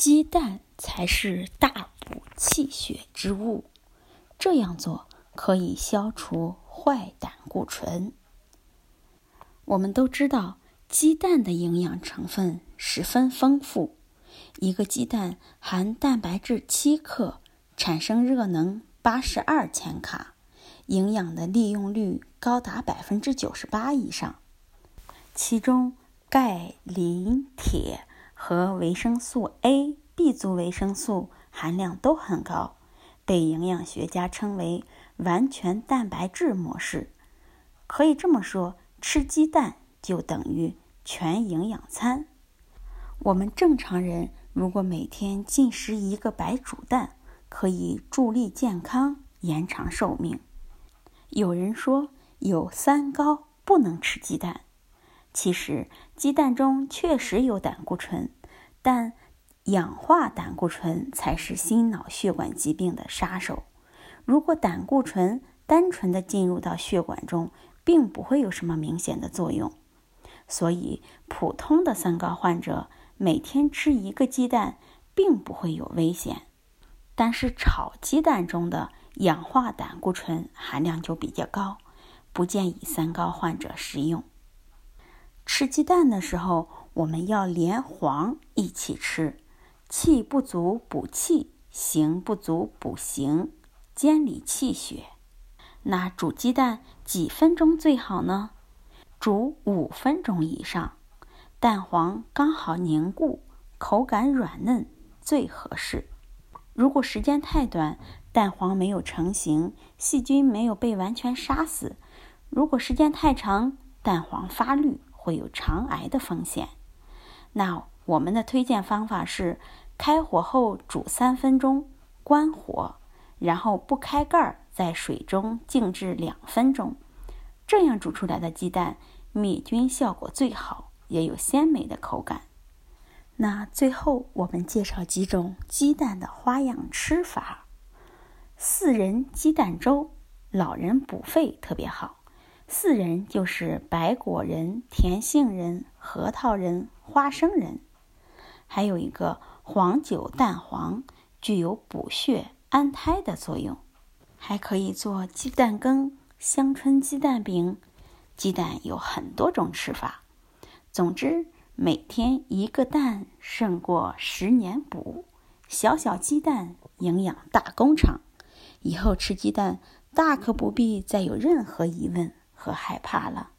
鸡蛋才是大补气血之物，这样做可以消除坏胆固醇。我们都知道，鸡蛋的营养成分十分丰富，一个鸡蛋含蛋白质七克，产生热能八十二千卡，营养的利用率高达百分之九十八以上，其中钙、磷、铁。和维生素 A、B 族维生素含量都很高，被营养学家称为完全蛋白质模式。可以这么说，吃鸡蛋就等于全营养餐。我们正常人如果每天进食一个白煮蛋，可以助力健康、延长寿命。有人说有三高不能吃鸡蛋。其实，鸡蛋中确实有胆固醇，但氧化胆固醇才是心脑血管疾病的杀手。如果胆固醇单纯的进入到血管中，并不会有什么明显的作用。所以，普通的三高患者每天吃一个鸡蛋，并不会有危险。但是，炒鸡蛋中的氧化胆固醇含量就比较高，不建议三高患者食用。吃鸡蛋的时候，我们要连黄一起吃，气不足补气，形不足补形，兼理气血。那煮鸡蛋几分钟最好呢？煮五分钟以上，蛋黄刚好凝固，口感软嫩最合适。如果时间太短，蛋黄没有成型，细菌没有被完全杀死；如果时间太长，蛋黄发绿。会有肠癌的风险。那我们的推荐方法是：开火后煮三分钟，关火，然后不开盖儿，在水中静置两分钟。这样煮出来的鸡蛋灭菌效果最好，也有鲜美的口感。那最后我们介绍几种鸡蛋的花样吃法：四仁鸡蛋粥，老人补肺特别好。四仁就是白果仁、甜杏仁、核桃仁、花生仁，还有一个黄酒蛋黄，具有补血安胎的作用。还可以做鸡蛋羹、香椿鸡蛋饼。鸡蛋有很多种吃法，总之每天一个蛋胜过十年补。小小鸡蛋，营养大工厂。以后吃鸡蛋，大可不必再有任何疑问。和害怕了。